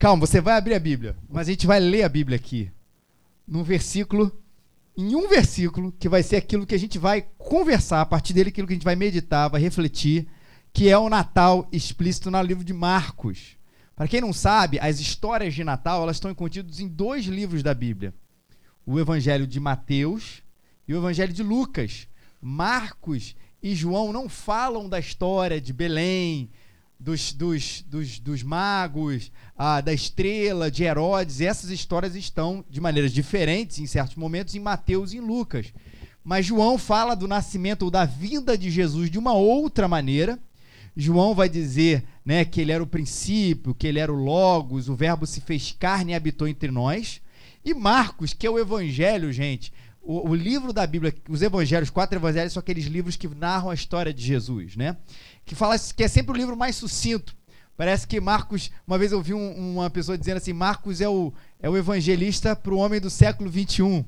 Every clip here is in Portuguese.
Calma, você vai abrir a Bíblia, mas a gente vai ler a Bíblia aqui. Num versículo, em um versículo, que vai ser aquilo que a gente vai conversar, a partir dele, aquilo que a gente vai meditar, vai refletir, que é o Natal explícito no livro de Marcos. Para quem não sabe, as histórias de Natal elas estão contidas em dois livros da Bíblia: o Evangelho de Mateus e o Evangelho de Lucas. Marcos e João não falam da história de Belém, dos, dos, dos, dos magos, ah, da estrela, de Herodes. Essas histórias estão de maneiras diferentes em certos momentos em Mateus e em Lucas. Mas João fala do nascimento ou da vinda de Jesus de uma outra maneira. João vai dizer né, que ele era o princípio, que ele era o Logos, o Verbo se fez carne e habitou entre nós. E Marcos, que é o Evangelho, gente, o, o, livro da Bíblia, os evangelhos, quatro evangelhos, são aqueles livros que narram a história de Jesus, né? Que fala que é sempre o livro mais sucinto. Parece que Marcos, uma vez eu ouvi um, uma pessoa dizendo assim, Marcos é o, é o evangelista para o homem do século 21.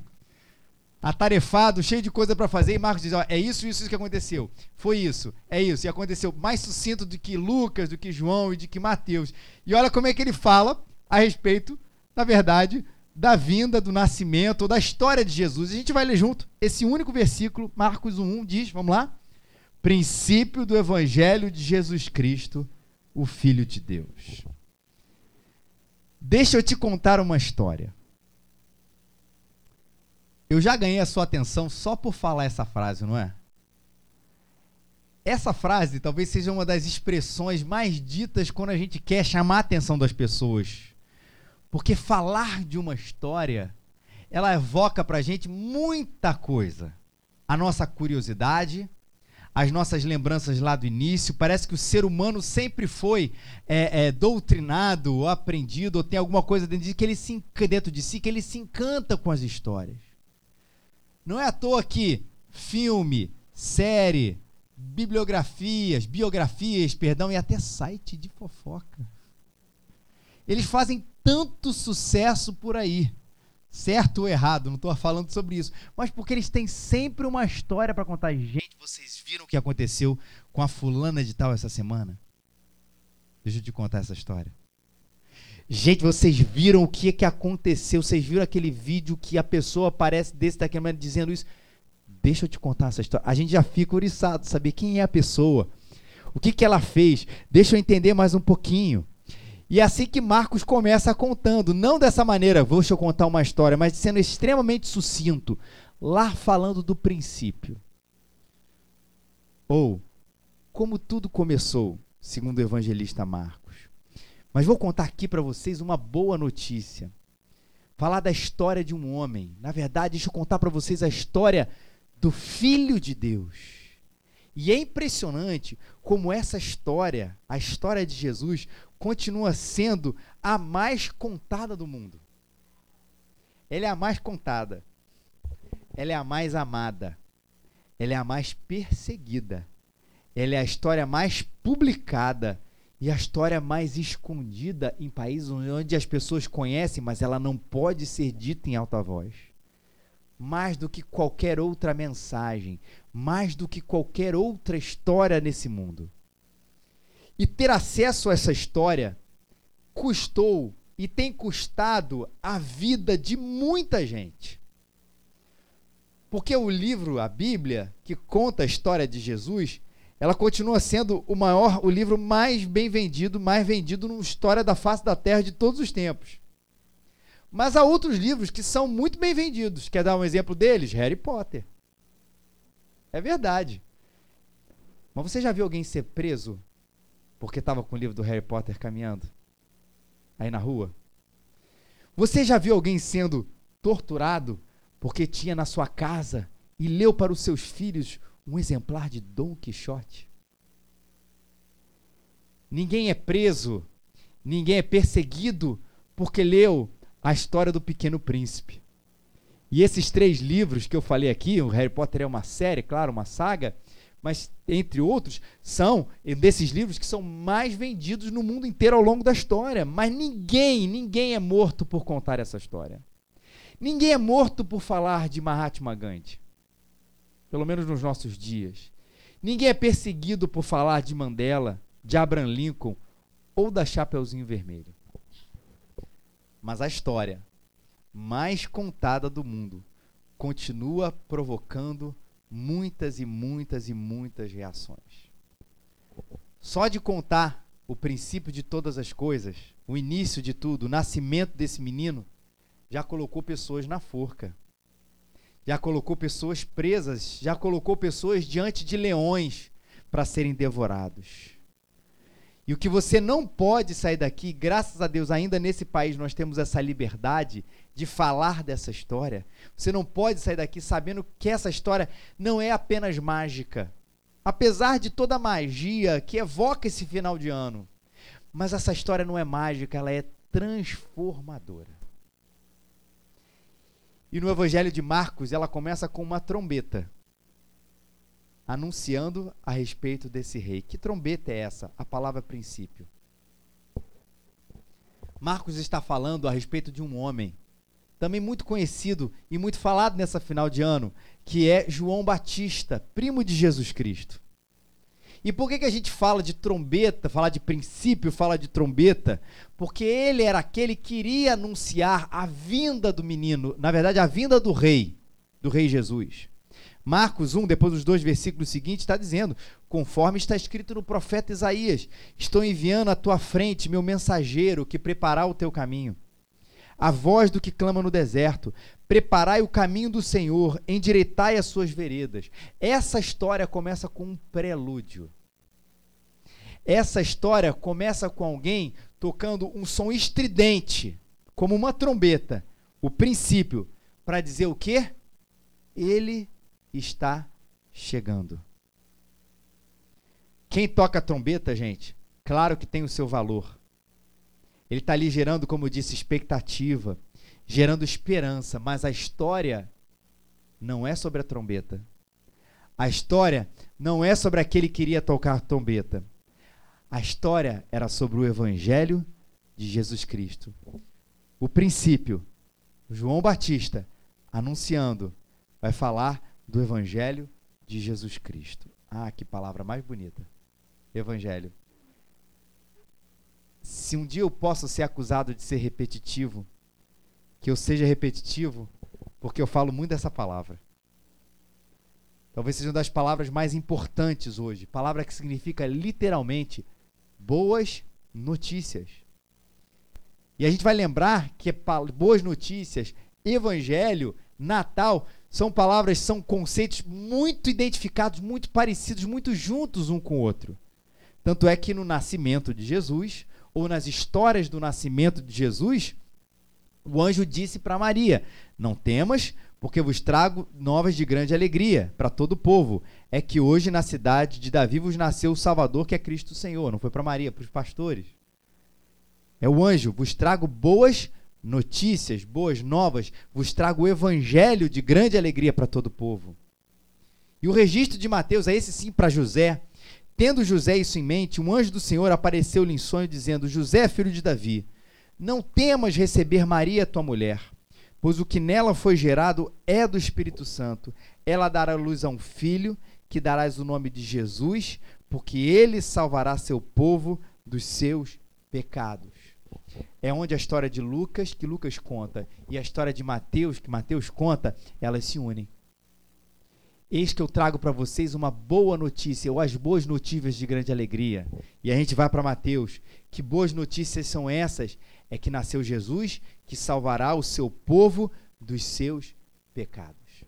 Atarefado, cheio de coisa para fazer, e Marcos diz: ó, é isso, isso, isso que aconteceu. Foi isso, é isso. E aconteceu mais sucinto do que Lucas, do que João e de que Mateus. E olha como é que ele fala a respeito, na verdade, da vinda, do nascimento, ou da história de Jesus. A gente vai ler junto esse único versículo, Marcos 1 diz, vamos lá? Princípio do evangelho de Jesus Cristo, o filho de Deus. Deixa eu te contar uma história. Eu já ganhei a sua atenção só por falar essa frase, não é? Essa frase talvez seja uma das expressões mais ditas quando a gente quer chamar a atenção das pessoas porque falar de uma história, ela evoca para a gente muita coisa. A nossa curiosidade, as nossas lembranças lá do início. Parece que o ser humano sempre foi é, é, doutrinado, ou aprendido, ou tem alguma coisa dentro de, que ele se, dentro de si que ele se encanta com as histórias. Não é à toa que filme, série, bibliografias, biografias, perdão, e até site de fofoca. Eles fazem tanto sucesso por aí. Certo ou errado, não estou falando sobre isso. Mas porque eles têm sempre uma história para contar. Gente, vocês viram o que aconteceu com a fulana de tal essa semana? Deixa eu te contar essa história. Gente, vocês viram o que, que aconteceu? Vocês viram aquele vídeo que a pessoa aparece desse daquele momento dizendo isso? Deixa eu te contar essa história. A gente já fica oriçado, saber quem é a pessoa. O que, que ela fez? Deixa eu entender mais um pouquinho. E é assim que Marcos começa contando, não dessa maneira, vou eu contar uma história, mas sendo extremamente sucinto, lá falando do princípio. Ou como tudo começou, segundo o evangelista Marcos. Mas vou contar aqui para vocês uma boa notícia. Falar da história de um homem. Na verdade, deixa eu contar para vocês a história do Filho de Deus. E é impressionante como essa história, a história de Jesus, continua sendo a mais contada do mundo. Ela é a mais contada. Ela é a mais amada. Ela é a mais perseguida. Ela é a história mais publicada e a história mais escondida em países onde as pessoas conhecem, mas ela não pode ser dita em alta voz. Mais do que qualquer outra mensagem, mais do que qualquer outra história nesse mundo. E ter acesso a essa história custou e tem custado a vida de muita gente. Porque o livro, a Bíblia, que conta a história de Jesus, ela continua sendo o maior, o livro mais bem vendido, mais vendido na história da face da terra de todos os tempos. Mas há outros livros que são muito bem vendidos. Quer dar um exemplo deles? Harry Potter. É verdade. Mas você já viu alguém ser preso porque estava com o livro do Harry Potter caminhando aí na rua? Você já viu alguém sendo torturado porque tinha na sua casa e leu para os seus filhos um exemplar de Dom Quixote? Ninguém é preso, ninguém é perseguido porque leu a história do Pequeno Príncipe. E esses três livros que eu falei aqui, o Harry Potter é uma série, claro, uma saga, mas entre outros, são desses livros que são mais vendidos no mundo inteiro ao longo da história. Mas ninguém, ninguém é morto por contar essa história. Ninguém é morto por falar de Mahatma Gandhi. Pelo menos nos nossos dias. Ninguém é perseguido por falar de Mandela, de Abraham Lincoln ou da Chapeuzinho Vermelho. Mas a história mais contada do mundo continua provocando muitas e muitas e muitas reações. Só de contar o princípio de todas as coisas, o início de tudo, o nascimento desse menino, já colocou pessoas na forca. Já colocou pessoas presas, já colocou pessoas diante de leões para serem devorados. E o que você não pode sair daqui, graças a Deus, ainda nesse país nós temos essa liberdade de falar dessa história. Você não pode sair daqui sabendo que essa história não é apenas mágica. Apesar de toda a magia que evoca esse final de ano. Mas essa história não é mágica, ela é transformadora. E no Evangelho de Marcos, ela começa com uma trombeta anunciando a respeito desse rei. Que trombeta é essa? A palavra princípio. Marcos está falando a respeito de um homem, também muito conhecido e muito falado nessa final de ano, que é João Batista, primo de Jesus Cristo. E por que, que a gente fala de trombeta, fala de princípio, fala de trombeta? Porque ele era aquele que iria anunciar a vinda do menino, na verdade, a vinda do rei, do rei Jesus. Marcos 1, depois dos dois versículos seguintes, está dizendo: conforme está escrito no profeta Isaías: Estou enviando à tua frente meu mensageiro que preparar o teu caminho. A voz do que clama no deserto: Preparai o caminho do Senhor, endireitai as suas veredas. Essa história começa com um prelúdio. Essa história começa com alguém tocando um som estridente, como uma trombeta, o princípio, para dizer o quê? Ele está chegando. Quem toca trombeta, gente, claro que tem o seu valor. Ele está ali gerando, como eu disse, expectativa, gerando esperança, mas a história não é sobre a trombeta. A história não é sobre aquele que iria tocar trombeta. A história era sobre o evangelho de Jesus Cristo. O princípio, João Batista anunciando, vai falar do Evangelho de Jesus Cristo. Ah, que palavra mais bonita. Evangelho. Se um dia eu posso ser acusado de ser repetitivo, que eu seja repetitivo, porque eu falo muito dessa palavra. Talvez seja uma das palavras mais importantes hoje. Palavra que significa literalmente boas notícias. E a gente vai lembrar que é boas notícias, evangelho, Natal são palavras, são conceitos muito identificados, muito parecidos, muito juntos um com o outro. Tanto é que no nascimento de Jesus, ou nas histórias do nascimento de Jesus, o anjo disse para Maria: Não temas, porque vos trago novas de grande alegria para todo o povo. É que hoje na cidade de Davi vos nasceu o Salvador, que é Cristo Senhor. Não foi para Maria, para os pastores. É o anjo, vos trago boas notícias, boas novas, vos trago o evangelho de grande alegria para todo o povo. E o registro de Mateus é esse sim para José. Tendo José isso em mente, um anjo do Senhor apareceu-lhe em sonho, dizendo: José, filho de Davi, não temas receber Maria, tua mulher, pois o que nela foi gerado é do Espírito Santo. Ela dará luz a um filho, que darás o nome de Jesus, porque ele salvará seu povo dos seus pecados é onde a história de Lucas, que Lucas conta, e a história de Mateus, que Mateus conta, elas se unem. Eis que eu trago para vocês uma boa notícia, ou as boas notícias de grande alegria. E a gente vai para Mateus. Que boas notícias são essas? É que nasceu Jesus, que salvará o seu povo dos seus pecados.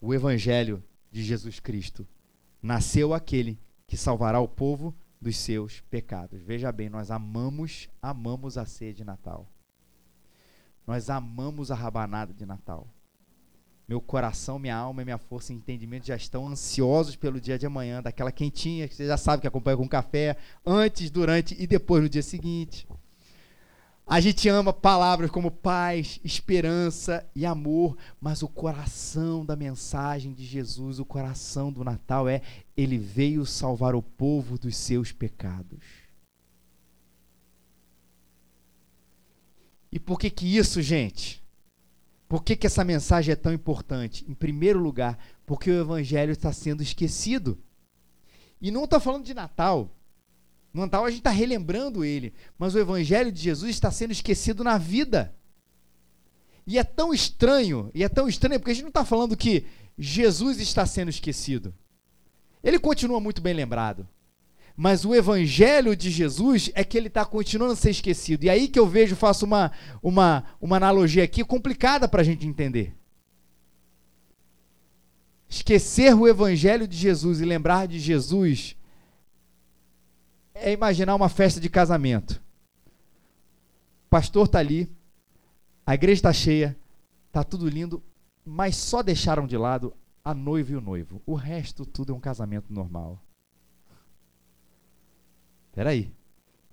O Evangelho de Jesus Cristo. Nasceu aquele que salvará o povo dos seus pecados. Veja bem, nós amamos, amamos a ceia de Natal. Nós amamos a rabanada de Natal. Meu coração, minha alma, minha força e entendimento já estão ansiosos pelo dia de amanhã, daquela quentinha que você já sabe que acompanha com café, antes, durante e depois no dia seguinte. A gente ama palavras como paz, esperança e amor, mas o coração da mensagem de Jesus, o coração do Natal é: ele veio salvar o povo dos seus pecados. E por que que isso, gente? Por que que essa mensagem é tão importante? Em primeiro lugar, porque o evangelho está sendo esquecido. E não está falando de Natal. No Natal a gente está relembrando ele, mas o Evangelho de Jesus está sendo esquecido na vida. E é tão estranho, e é tão estranho, porque a gente não está falando que Jesus está sendo esquecido. Ele continua muito bem lembrado. Mas o evangelho de Jesus é que ele está continuando a ser esquecido. E aí que eu vejo, faço uma, uma, uma analogia aqui complicada para a gente entender. Esquecer o evangelho de Jesus e lembrar de Jesus é imaginar uma festa de casamento. O pastor está ali, a igreja está cheia, está tudo lindo, mas só deixaram de lado a noiva e o noivo. O resto tudo é um casamento normal. Espera aí.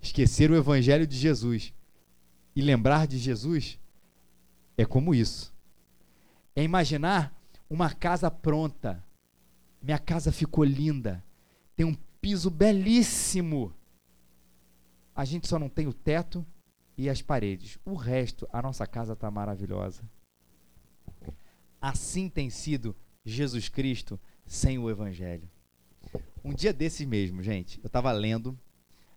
Esquecer o evangelho de Jesus e lembrar de Jesus é como isso. É imaginar uma casa pronta. Minha casa ficou linda. Tem um piso belíssimo. A gente só não tem o teto e as paredes. O resto, a nossa casa está maravilhosa. Assim tem sido Jesus Cristo sem o Evangelho. Um dia desses mesmo, gente, eu estava lendo.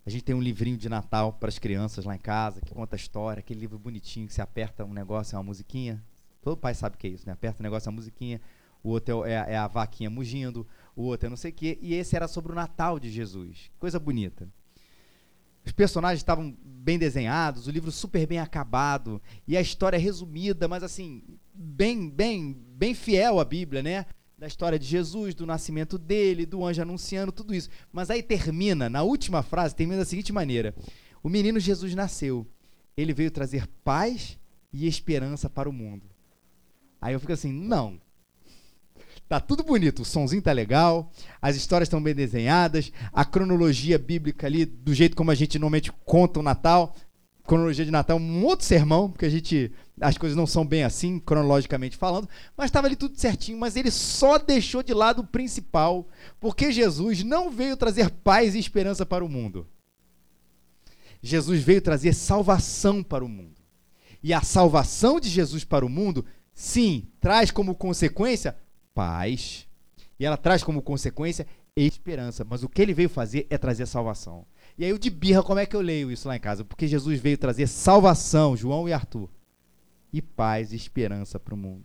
A gente tem um livrinho de Natal para as crianças lá em casa que conta a história, aquele livro bonitinho que você aperta um negócio, é uma musiquinha. Todo pai sabe o que é isso, né? Aperta um negócio, é uma musiquinha. O outro é, é, é a vaquinha mugindo, o outro é não sei o quê. E esse era sobre o Natal de Jesus. Coisa bonita. Os personagens estavam bem desenhados, o livro super bem acabado e a história resumida, mas assim, bem, bem, bem fiel à Bíblia, né? Da história de Jesus, do nascimento dele, do anjo anunciando, tudo isso. Mas aí termina, na última frase, termina da seguinte maneira: O menino Jesus nasceu. Ele veio trazer paz e esperança para o mundo. Aí eu fico assim, não. Tá tudo bonito, o sonzinho tá legal, as histórias estão bem desenhadas, a cronologia bíblica ali, do jeito como a gente normalmente conta o Natal, cronologia de Natal, um outro sermão, porque a gente as coisas não são bem assim, cronologicamente falando, mas estava ali tudo certinho, mas ele só deixou de lado o principal, porque Jesus não veio trazer paz e esperança para o mundo. Jesus veio trazer salvação para o mundo. E a salvação de Jesus para o mundo, sim, traz como consequência paz. E ela traz como consequência esperança. Mas o que ele veio fazer é trazer salvação. E aí eu de birra, como é que eu leio isso lá em casa? Porque Jesus veio trazer salvação, João e Arthur, e paz e esperança para o mundo.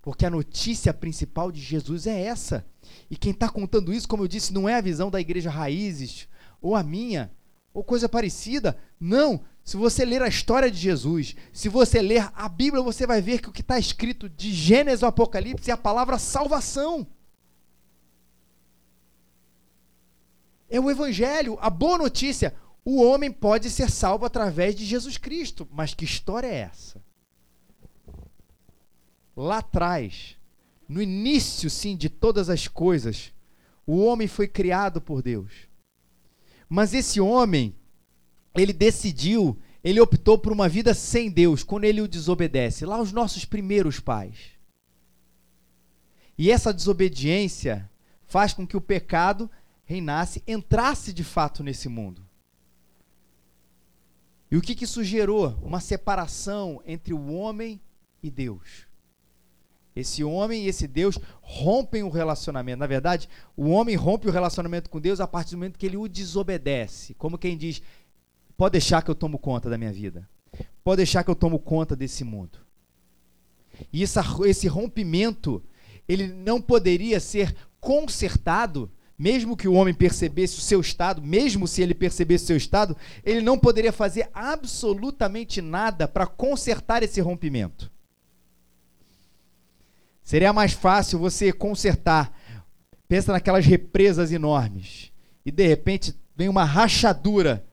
Porque a notícia principal de Jesus é essa. E quem está contando isso, como eu disse, não é a visão da igreja Raízes, ou a minha, ou coisa parecida. Não. Se você ler a história de Jesus, se você ler a Bíblia, você vai ver que o que está escrito de Gênesis ao Apocalipse é a palavra salvação. É o Evangelho, a boa notícia. O homem pode ser salvo através de Jesus Cristo. Mas que história é essa? Lá atrás, no início, sim, de todas as coisas, o homem foi criado por Deus. Mas esse homem, ele decidiu, ele optou por uma vida sem Deus, quando ele o desobedece. Lá os nossos primeiros pais. E essa desobediência faz com que o pecado reinasse, entrasse de fato nesse mundo. E o que, que isso gerou? Uma separação entre o homem e Deus. Esse homem e esse Deus rompem o relacionamento. Na verdade, o homem rompe o relacionamento com Deus a partir do momento que ele o desobedece. Como quem diz: pode deixar que eu tomo conta da minha vida. Pode deixar que eu tomo conta desse mundo. E essa, esse rompimento, ele não poderia ser consertado mesmo que o homem percebesse o seu estado, mesmo se ele percebesse o seu estado, ele não poderia fazer absolutamente nada para consertar esse rompimento. Seria mais fácil você consertar. Pensa naquelas represas enormes e de repente vem uma rachadura.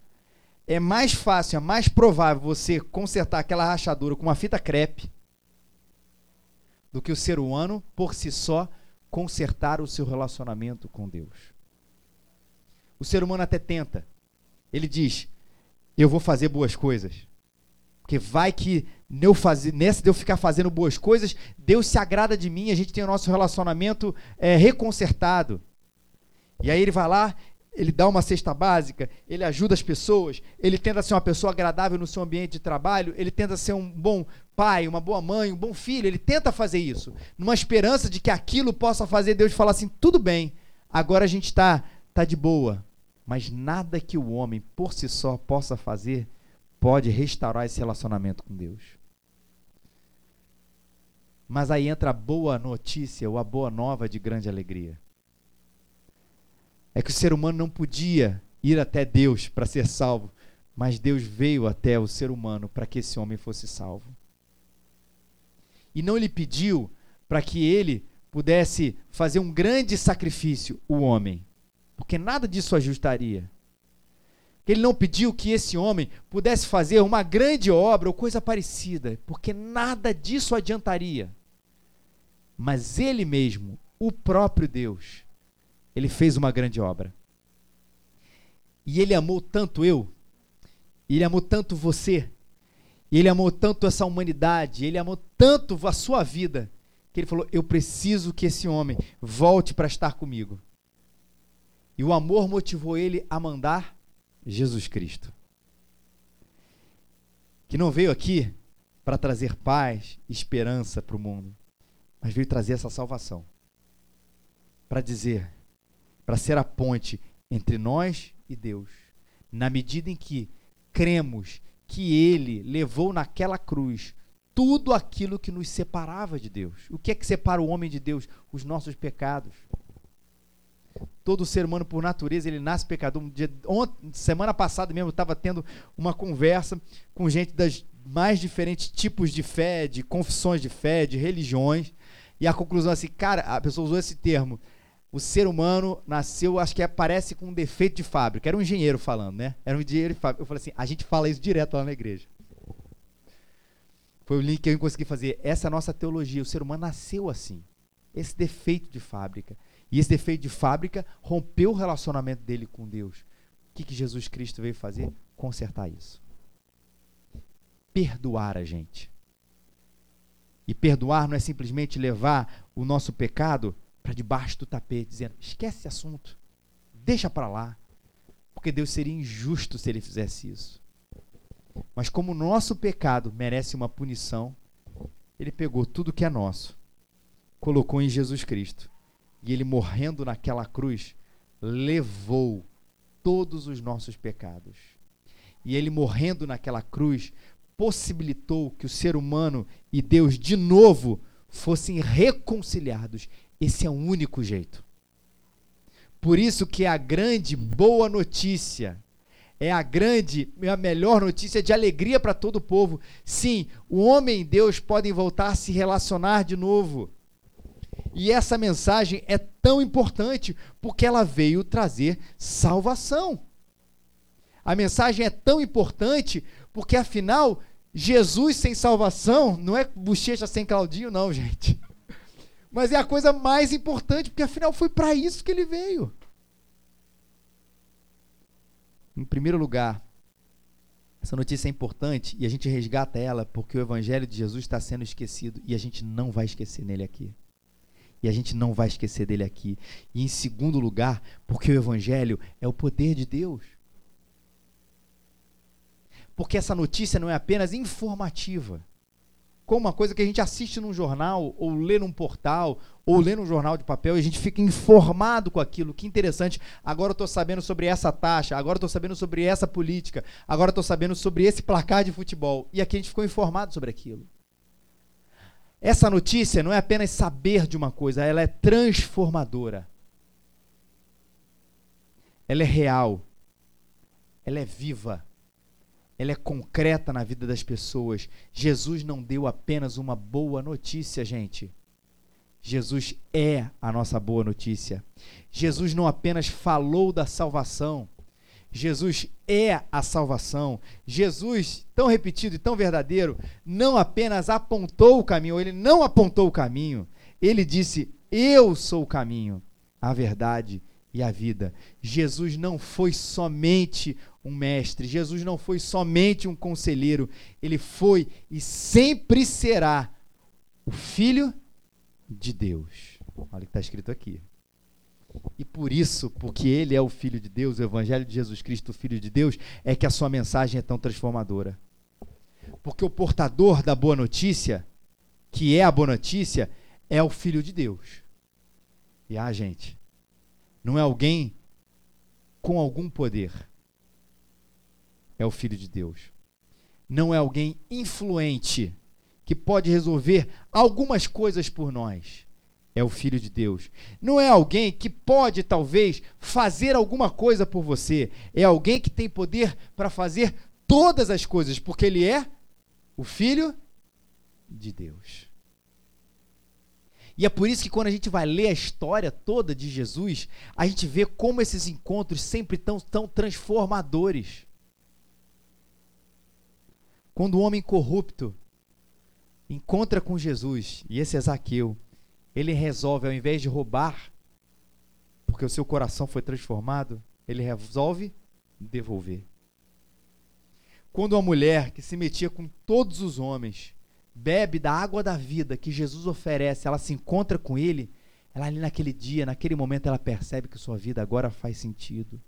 É mais fácil, é mais provável você consertar aquela rachadura com uma fita crepe do que o ser humano por si só consertar o seu relacionamento com Deus. O ser humano até tenta. Ele diz: Eu vou fazer boas coisas. Porque vai que eu fazer, nessa de eu ficar fazendo boas coisas, Deus se agrada de mim, a gente tem o nosso relacionamento é. E aí ele vai lá, ele dá uma cesta básica, ele ajuda as pessoas, ele tenta ser uma pessoa agradável no seu ambiente de trabalho, ele tenta ser um bom pai, uma boa mãe, um bom filho, ele tenta fazer isso, numa esperança de que aquilo possa fazer Deus falar assim: tudo bem, agora a gente está tá de boa, Mas nada que o homem por si só possa fazer pode restaurar esse relacionamento com Deus. Mas aí entra a boa notícia ou a boa nova de grande alegria. É que o ser humano não podia ir até Deus para ser salvo, mas Deus veio até o ser humano para que esse homem fosse salvo. E não lhe pediu para que ele pudesse fazer um grande sacrifício, o homem, porque nada disso ajustaria. Ele não pediu que esse homem pudesse fazer uma grande obra ou coisa parecida, porque nada disso adiantaria. Mas ele mesmo, o próprio Deus, ele fez uma grande obra. E ele amou tanto eu, ele amou tanto você, ele amou tanto essa humanidade, ele amou tanto a sua vida, que ele falou: Eu preciso que esse homem volte para estar comigo. E o amor motivou ele a mandar Jesus Cristo. Que não veio aqui para trazer paz, esperança para o mundo, mas veio trazer essa salvação. Para dizer, para ser a ponte entre nós e Deus, na medida em que cremos que Ele levou naquela cruz tudo aquilo que nos separava de Deus. O que é que separa o homem de Deus? Os nossos pecados. Todo ser humano, por natureza, ele nasce pecador. Um dia, ontem, semana passada mesmo, eu estava tendo uma conversa com gente das mais diferentes tipos de fé, de confissões de fé, de religiões. E a conclusão é assim, cara, a pessoa usou esse termo o ser humano nasceu, acho que aparece é, com um defeito de fábrica. Era um engenheiro falando, né? Era um engenheiro de fábrica. Eu falei assim, a gente fala isso direto lá na igreja. Foi o link que eu consegui fazer. Essa é a nossa teologia. O ser humano nasceu assim. Esse defeito de fábrica. E esse defeito de fábrica rompeu o relacionamento dele com Deus. O que, que Jesus Cristo veio fazer? Consertar isso. Perdoar a gente. E perdoar não é simplesmente levar o nosso pecado para debaixo do tapete, dizendo: esquece esse assunto, deixa para lá, porque Deus seria injusto se ele fizesse isso. Mas como o nosso pecado merece uma punição, ele pegou tudo que é nosso, colocou em Jesus Cristo, e ele morrendo naquela cruz, levou todos os nossos pecados. E ele morrendo naquela cruz, possibilitou que o ser humano e Deus de novo fossem reconciliados esse é o único jeito. Por isso que a grande boa notícia é a grande, é a melhor notícia de alegria para todo o povo. Sim, o homem e Deus podem voltar a se relacionar de novo. E essa mensagem é tão importante porque ela veio trazer salvação. A mensagem é tão importante porque, afinal, Jesus sem salvação não é bochecha sem Claudinho, não, gente. Mas é a coisa mais importante, porque afinal foi para isso que ele veio. Em primeiro lugar, essa notícia é importante e a gente resgata ela porque o Evangelho de Jesus está sendo esquecido e a gente não vai esquecer nele aqui. E a gente não vai esquecer dele aqui. E em segundo lugar, porque o Evangelho é o poder de Deus. Porque essa notícia não é apenas informativa como uma coisa que a gente assiste num jornal, ou lê num portal, ou lê num jornal de papel, e a gente fica informado com aquilo. Que interessante. Agora eu estou sabendo sobre essa taxa, agora eu estou sabendo sobre essa política, agora eu estou sabendo sobre esse placar de futebol. E aqui a gente ficou informado sobre aquilo. Essa notícia não é apenas saber de uma coisa, ela é transformadora. Ela é real. Ela é viva ela é concreta na vida das pessoas. Jesus não deu apenas uma boa notícia, gente. Jesus é a nossa boa notícia. Jesus não apenas falou da salvação, Jesus é a salvação. Jesus, tão repetido e tão verdadeiro, não apenas apontou o caminho, ele não apontou o caminho, ele disse: Eu sou o caminho, a verdade e a vida. Jesus não foi somente um mestre, Jesus não foi somente um conselheiro, ele foi e sempre será o Filho de Deus. Olha o que está escrito aqui. E por isso, porque ele é o Filho de Deus, o Evangelho de Jesus Cristo, o Filho de Deus, é que a sua mensagem é tão transformadora. Porque o portador da boa notícia, que é a boa notícia, é o Filho de Deus. E ah, gente, não é alguém com algum poder. É o Filho de Deus. Não é alguém influente que pode resolver algumas coisas por nós. É o Filho de Deus. Não é alguém que pode, talvez, fazer alguma coisa por você. É alguém que tem poder para fazer todas as coisas, porque ele é o Filho de Deus. E é por isso que quando a gente vai ler a história toda de Jesus, a gente vê como esses encontros sempre estão tão transformadores. Quando o homem corrupto encontra com Jesus, e esse é Zaqueu, ele resolve, ao invés de roubar, porque o seu coração foi transformado, ele resolve devolver. Quando uma mulher que se metia com todos os homens bebe da água da vida que Jesus oferece, ela se encontra com ele, ela ali naquele dia, naquele momento, ela percebe que sua vida agora faz sentido.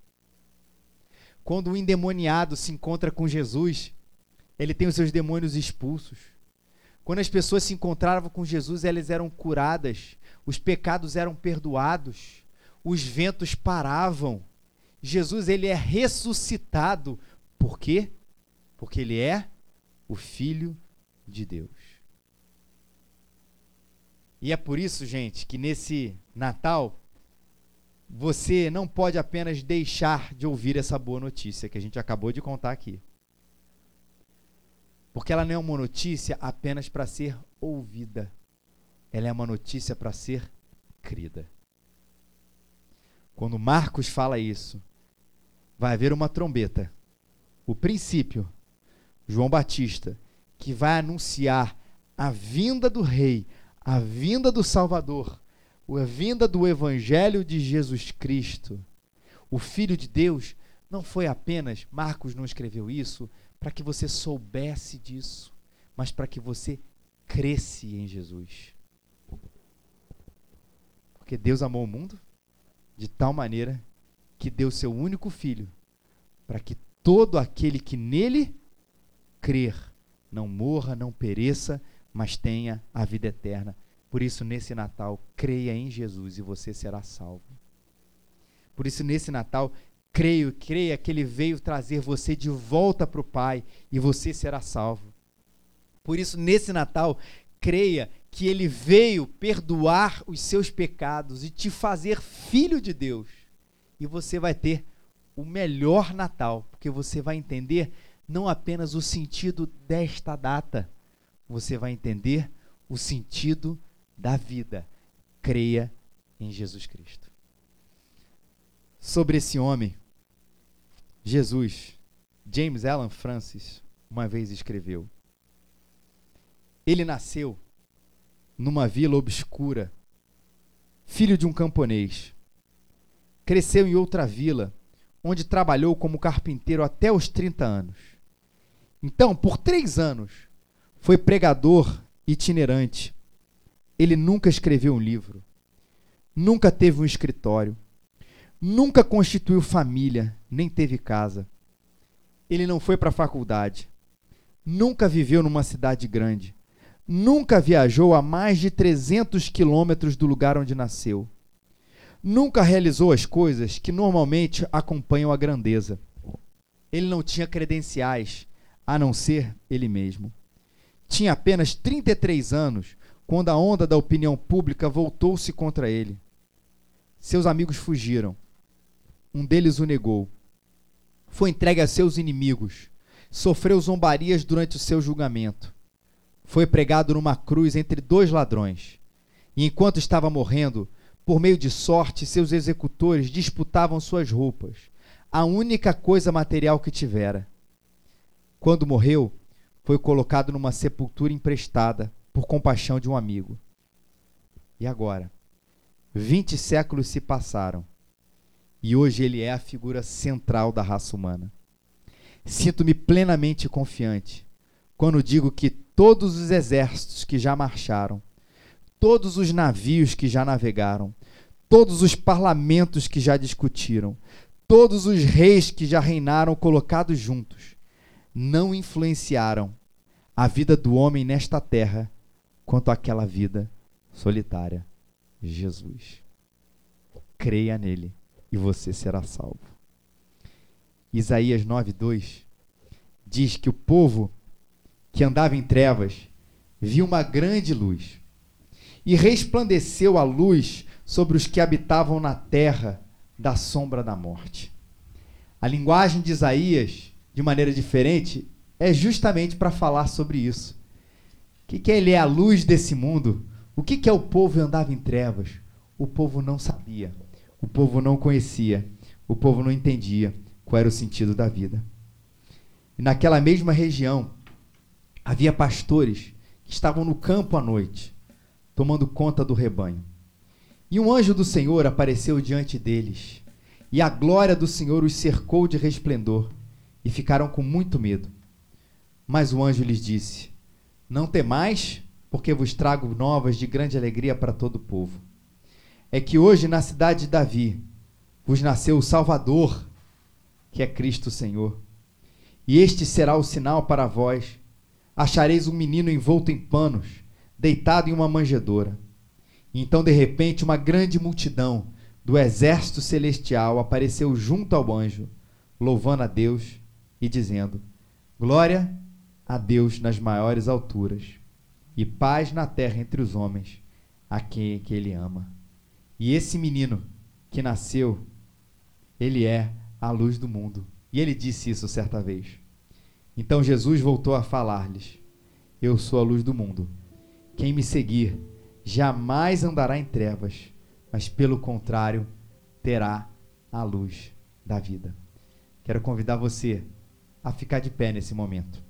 Quando o endemoniado se encontra com Jesus, ele tem os seus demônios expulsos. Quando as pessoas se encontravam com Jesus, elas eram curadas, os pecados eram perdoados, os ventos paravam. Jesus ele é ressuscitado. Por quê? Porque ele é o filho de Deus. E é por isso, gente, que nesse Natal você não pode apenas deixar de ouvir essa boa notícia que a gente acabou de contar aqui. Porque ela não é uma notícia apenas para ser ouvida. Ela é uma notícia para ser crida. Quando Marcos fala isso, vai haver uma trombeta. O princípio, João Batista, que vai anunciar a vinda do Rei, a vinda do Salvador, a vinda do Evangelho de Jesus Cristo. O Filho de Deus não foi apenas, Marcos não escreveu isso, para que você soubesse disso, mas para que você cresce em Jesus. Porque Deus amou o mundo de tal maneira que deu seu único filho, para que todo aquele que nele crer não morra, não pereça, mas tenha a vida eterna. Por isso, nesse Natal, creia em Jesus e você será salvo. Por isso, nesse Natal, creio, creia que Ele veio trazer você de volta para o Pai e você será salvo. Por isso, nesse Natal, creia que Ele veio perdoar os seus pecados e te fazer filho de Deus. E você vai ter o melhor Natal, porque você vai entender não apenas o sentido desta data, você vai entender o sentido da vida. Creia em Jesus Cristo. Sobre esse homem, Jesus, James Allan Francis, uma vez escreveu: Ele nasceu numa vila obscura, filho de um camponês. Cresceu em outra vila, onde trabalhou como carpinteiro até os 30 anos então, por três anos, foi pregador itinerante. Ele nunca escreveu um livro, nunca teve um escritório, nunca constituiu família, nem teve casa. Ele não foi para a faculdade, nunca viveu numa cidade grande, nunca viajou a mais de 300 quilômetros do lugar onde nasceu. Nunca realizou as coisas que normalmente acompanham a grandeza. Ele não tinha credenciais, a não ser ele mesmo. Tinha apenas 33 anos quando a onda da opinião pública voltou-se contra ele. Seus amigos fugiram. Um deles o negou. Foi entregue a seus inimigos. Sofreu zombarias durante o seu julgamento. Foi pregado numa cruz entre dois ladrões. E enquanto estava morrendo, por meio de sorte, seus executores disputavam suas roupas, a única coisa material que tivera. Quando morreu, foi colocado numa sepultura emprestada por compaixão de um amigo. E agora? Vinte séculos se passaram e hoje ele é a figura central da raça humana. Sinto-me plenamente confiante quando digo que todos os exércitos que já marcharam, todos os navios que já navegaram, todos os parlamentos que já discutiram, todos os reis que já reinaram colocados juntos, não influenciaram a vida do homem nesta terra quanto aquela vida solitária. Jesus. Creia nele e você será salvo. Isaías 9:2 diz que o povo que andava em trevas viu uma grande luz e resplandeceu a luz sobre os que habitavam na terra da sombra da morte. A linguagem de Isaías, de maneira diferente, é justamente para falar sobre isso. O que, que ele é a luz desse mundo? O que, que é o povo andava em trevas? O povo não sabia, o povo não conhecia, o povo não entendia qual era o sentido da vida. E naquela mesma região havia pastores que estavam no campo à noite, tomando conta do rebanho. E um anjo do Senhor apareceu diante deles, e a glória do Senhor os cercou de resplendor, e ficaram com muito medo. Mas o anjo lhes disse: Não temais, porque vos trago novas de grande alegria para todo o povo. É que hoje na cidade de Davi vos nasceu o Salvador, que é Cristo Senhor. E este será o sinal para vós: achareis um menino envolto em panos, deitado em uma manjedoura. Então, de repente, uma grande multidão do exército celestial apareceu junto ao anjo, louvando a Deus e dizendo: Glória a Deus nas maiores alturas e paz na terra entre os homens, a quem que ele ama. E esse menino que nasceu, ele é a luz do mundo. E ele disse isso certa vez. Então Jesus voltou a falar-lhes: Eu sou a luz do mundo. Quem me seguir jamais andará em trevas, mas pelo contrário, terá a luz da vida. Quero convidar você a ficar de pé nesse momento.